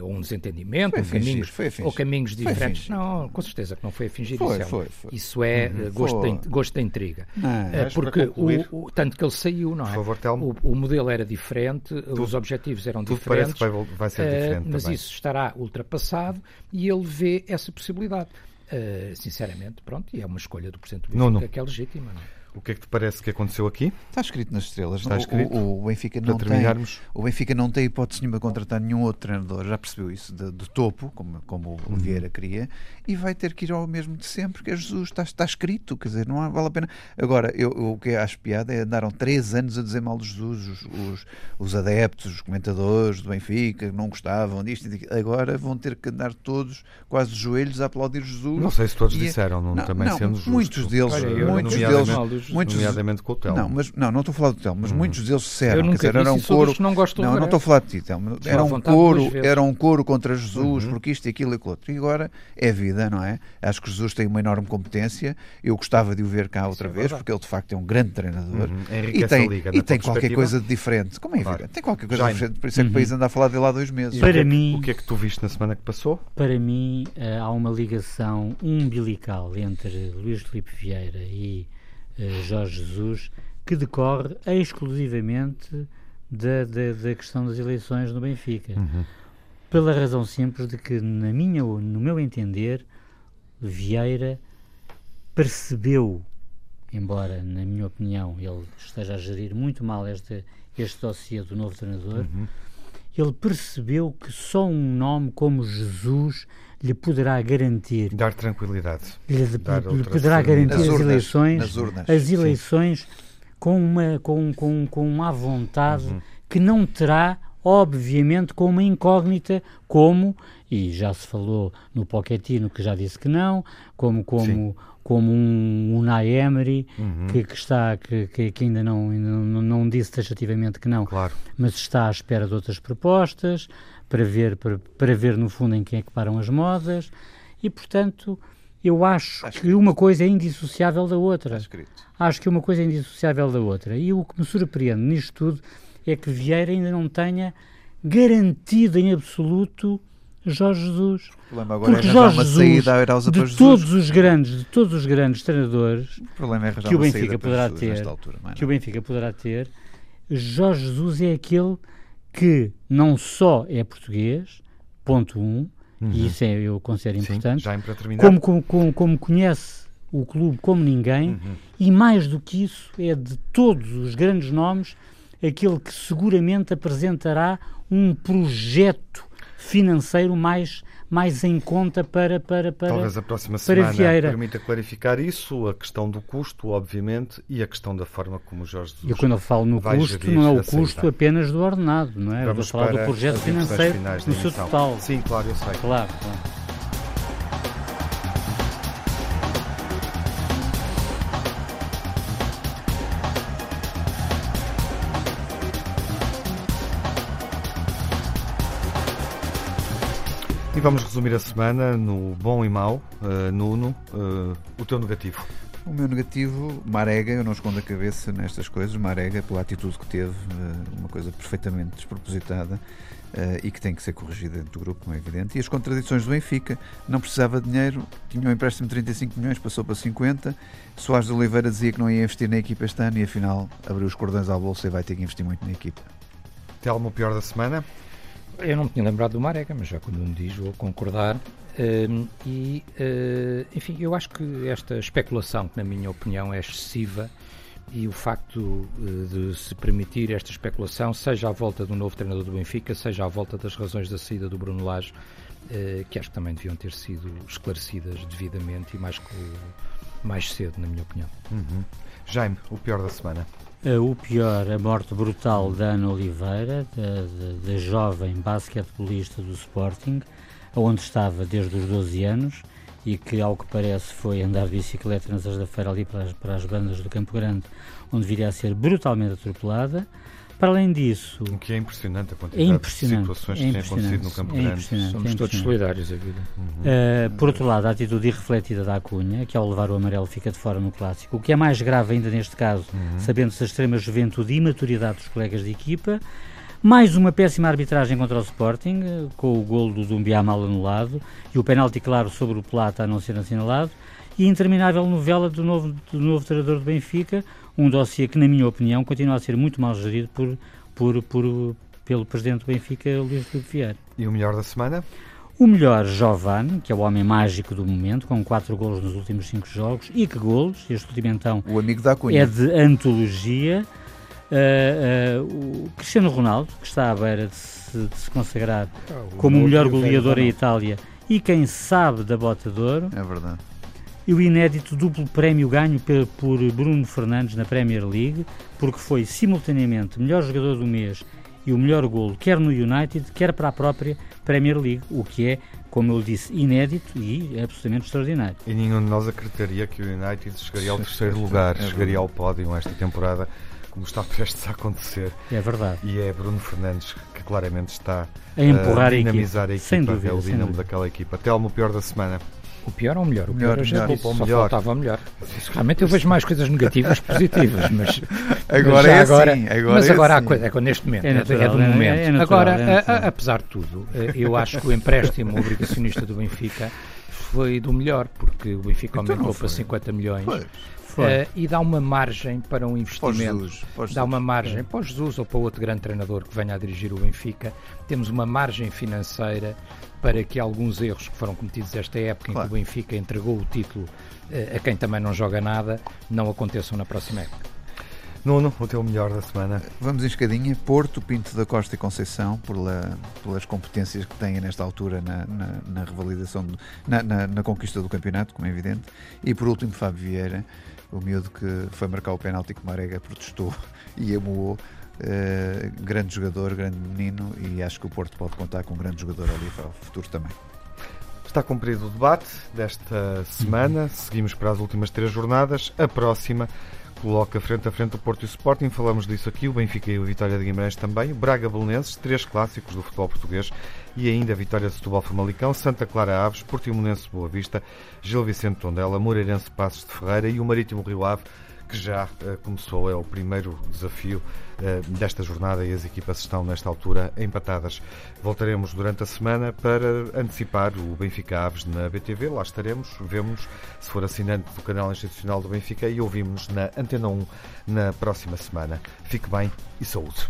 ou um desentendimento, Foi ou caminhos, ou caminhos diferentes. Não, com certeza que não foi a fingir Foi, isso. é, foi, foi. Isso é eh, gosto, Foi. da, gosto da intriga. Não, Eh, porque o, o- tanto que ele saiu, não é? Por favor. O, o modelo era diferente, os objetivos eram Tudo diferentes. parece que vai, vai ser eh, diferente mas também. isso estará ultrapassado e ele vê essa possibilidade. Eh, sinceramente, pronto, e é uma escolha do Presidente do Não, Benfica não. que é legítima. Não é? O que é que te parece que aconteceu aqui? Está escrito nas estrelas. Está O- escrito. O, o Benfica Para não tem, o Benfica não tem hipótese nenhuma de contratar nenhum outro treinador, já percebeu isso, de, de topo, como, como o Uhum. Vieira queria, e vai ter que ir ao mesmo de sempre, que é Jesus, está, está escrito, quer dizer, não há- vale a pena. Agora, eu, eu- o que acho piada é andaram três anos a dizer mal de Jesus, os, os, os adeptos, os comentadores do Benfica, não gostavam disto, agora vão ter que andar todos quase de joelhos a aplaudir Jesus. Não sei se todos E é- disseram, não, também sendo justo. muitos deles, Olha, muitos não deles, mal dos- muitos, nomeadamente com o Telmo. não, mas não, não estou a falar do Telmo, mas muitos deles Eu disseram, nunca quer dizer, era um isso coro. não gostam do Não, não estou a falar de ti, Telmo. Era um coro, era um coro contra Jesus, Uhum. porque isto e aquilo e aquilo outro. E agora é vida, não é? Acho que Jesus tem uma enorme competência. Eu gostava de o ver cá outra é vez, verdade. porque ele de facto é um grande treinador. Uhum. E Enriquece tem, Liga, e tem qualquer coisa de diferente. Como é Claro. evidente? Tem qualquer coisa Jaime. diferente, por isso é que o Uhum. país anda a falar dele há dois meses. E o Para que é que- mim- O que é que tu viste na semana que passou? Para mim, eh, há uma ligação umbilical entre Luís Filipe Vieira e Jorge Jesus que decorre exclusivamente da, da, da questão das eleições no Benfica. Uhum. Pela razão simples de que, na minha, no meu entender, Vieira percebeu, embora, na minha opinião, ele esteja a gerir muito mal este, este dossiê do novo treinador, Uhum. ele percebeu que só um nome como Jesus lhe poderá garantir, Dar tranquilidade. lhe, Dar lhe poderá garantir Nas as urnas, eleições, nas urnas, as sim. eleições com uma, com, com, com uma vontade Uhum. que não terá, obviamente, com uma incógnita, como, e já se falou no Pochettino, que já disse que não, como, como, como um Unai Emery, Uhum. que, que está, que, que, que ainda, não, ainda não, não disse taxativamente que não, Claro. mas está à espera de outras propostas para ver, para, para ver no fundo em quem é que param as modas e portanto eu acho que uma coisa é indissociável da outra. Acho que uma coisa é indissociável da outra. E o que me surpreende nisto tudo é que Vieira ainda não tenha garantido em absoluto Jorge Jesus. O problema agora Porque é Jorge uma Jesus, saída para de Jesus. todos os grandes, de todos os grandes treinadores O problema é que o Benfica poderá Jesus ter, altura. é? que o Benfica poderá ter, Jorge Jesus é aquele que não só é português, ponto um, e isso é, eu considero Uhum. Sim, importante, terminar. como, como, como, como conhece o clube como ninguém, Uhum. e mais do que isso, é de todos os grandes nomes, aquele que seguramente apresentará um projeto financeiro mais mais em conta para para para Talvez a próxima semana Vieira. permita clarificar isso, a questão do custo, obviamente, e a questão da forma como o Jorge Jesus E quando eu falo no custo, não é o a saída. custo apenas do ordenado, não é? Vamos eu vou falar do projeto financeiro no seu total. Sim, claro, eu sei. Claro, claro. E vamos resumir a semana no bom e mau. Uh, Nuno, uh, o teu negativo. O meu negativo, Marega, eu não escondo a cabeça nestas coisas, Marega, pela atitude que teve, eh, uma coisa perfeitamente despropositada e que tem que ser corrigida dentro do grupo, como é evidente. E as contradições do Benfica, não precisava de dinheiro, tinha um empréstimo de 35 milhões, passou para 50. Soares de Oliveira dizia que não ia investir na equipa este ano e afinal abriu os cordões à bolsa e vai ter que investir muito na equipa. Telmo, o pior da semana? Eu não me tinha lembrado do Marega, mas já quando me diz vou concordar. Um, e, uh, enfim, eu acho que esta especulação, que na minha opinião é excessiva, e o facto uh, de se permitir esta especulação, seja à volta do novo treinador do Benfica, seja à volta das razões da saída do Bruno Lage, uh, que acho que também deviam ter sido esclarecidas devidamente e mais, mais cedo, na minha opinião. Uhum. Jaime, o pior da semana? O pior, a morte brutal da Ana Oliveira, da, da, da jovem basquetebolista do Sporting, onde estava desde os 12 anos e que, ao que parece, foi andar de bicicleta na sexta-feira ali para as, para as bandas do Campo Grande, onde viria a ser brutalmente atropelada. Para além disso. O que é impressionante a quantidade é impressionante, de situações é que têm acontecido no Campo é Grande. Somos é todos solidários a vida. Uhum. Uh, por outro lado, a atitude irrefletida da Acunha, que ao levar o amarelo fica de fora no clássico. O que é mais grave ainda neste caso, uhum. sabendo-se a extrema juventude e imaturidade dos colegas de equipa. Mais uma péssima arbitragem contra o Sporting, com o golo do Dumbiá mal anulado e o penalti claro sobre o Plata a não ser assinalado, e a interminável novela do novo, do novo treinador do Benfica, um dossiê que, na minha opinião, continua a ser muito mal gerido por, por, por, pelo presidente do Benfica, Luís Filipe Vieira. E o melhor da semana? O melhor, Jovan, que é o homem mágico do momento, com quatro golos nos últimos cinco jogos. E que golos, este último então o amigo da Cunha. é de antologia. Uh, uh, o Cristiano Ronaldo, que está à beira de se, de se consagrar ah, como o melhor goleador em Itália e quem sabe da bota de ouro. É verdade. E o inédito duplo prémio ganho por, por Bruno Fernandes na Premier League, porque foi simultaneamente melhor jogador do mês e o melhor golo, quer no United, quer para a própria Premier League, o que é, como eu disse, inédito e absolutamente extraordinário. E nenhum de nós acreditaria que o United chegaria ao terceiro lugar, chegaria ao pódio esta temporada como está prestes a acontecer. É verdade. E é Bruno Fernandes que claramente está a empurrar a dinamizar a equipa, sem dúvida, é o dínamo daquela equipa. Telmo, o pior da semana. O pior ou o melhor? O melhor, pior, melhor. melhor. Só melhor. faltava melhor. Realmente eu vejo mais coisas negativas que positivas, mas agora mas é agora, assim, agora mas é agora assim. há coisa, é neste momento, É é, natural, é do é- momento. é natural, agora, é a- a- apesar de tudo, eh, eu acho que o empréstimo obrigacionista do Benfica foi do melhor, porque o Benfica Então aumentou para foi. 50 milhões Foi. Eh, e dá uma margem para um investimento. Jesus, para o Dá Jesus. uma margem para o Jesus ou para outro grande treinador que venha a dirigir o Benfica. Temos uma margem financeira para que alguns erros que foram cometidos esta época, Claro. em que o Benfica entregou o título eh, a quem também não joga nada, não aconteçam na próxima época. Nuno, o teu melhor da semana. Vamos em escadinha. Porto, Pinto da Costa e Conceição, por la- pelas competências que têm nesta altura na, na, na revalidação, do- na, na- na conquista do campeonato, como é evidente. E por último, Fábio Vieira, o miúdo que foi marcar o penalti que Marega protestou e amuou. Eh, grande jogador, grande menino, e acho que o Porto pode contar com um grande jogador ali para o futuro também. Está cumprido o debate desta semana. Seguimos para as últimas três jornadas. A próxima coloca frente a frente o Porto e o Sporting. Falamos disso aqui. O Benfica e o Vitória de Guimarães também. O Braga Belenenses, três clássicos do futebol português. E ainda a Vitória de Setúbal Famalicão, Santa Clara Aves, Portimonense Boa Vista, Gil Vicente Tondela, Moreirense Passos de Ferreira e o Marítimo Rio Ave, que já eh, começou. É o primeiro desafio eh, desta jornada e as equipas estão nesta altura empatadas. Voltaremos durante a semana para antecipar o Benfica Aves na BTV. Lá estaremos, vemos se for assinante do canal institucional do Benfica e ouvimos na Antena 1 na próxima semana. Fique bem e saúde.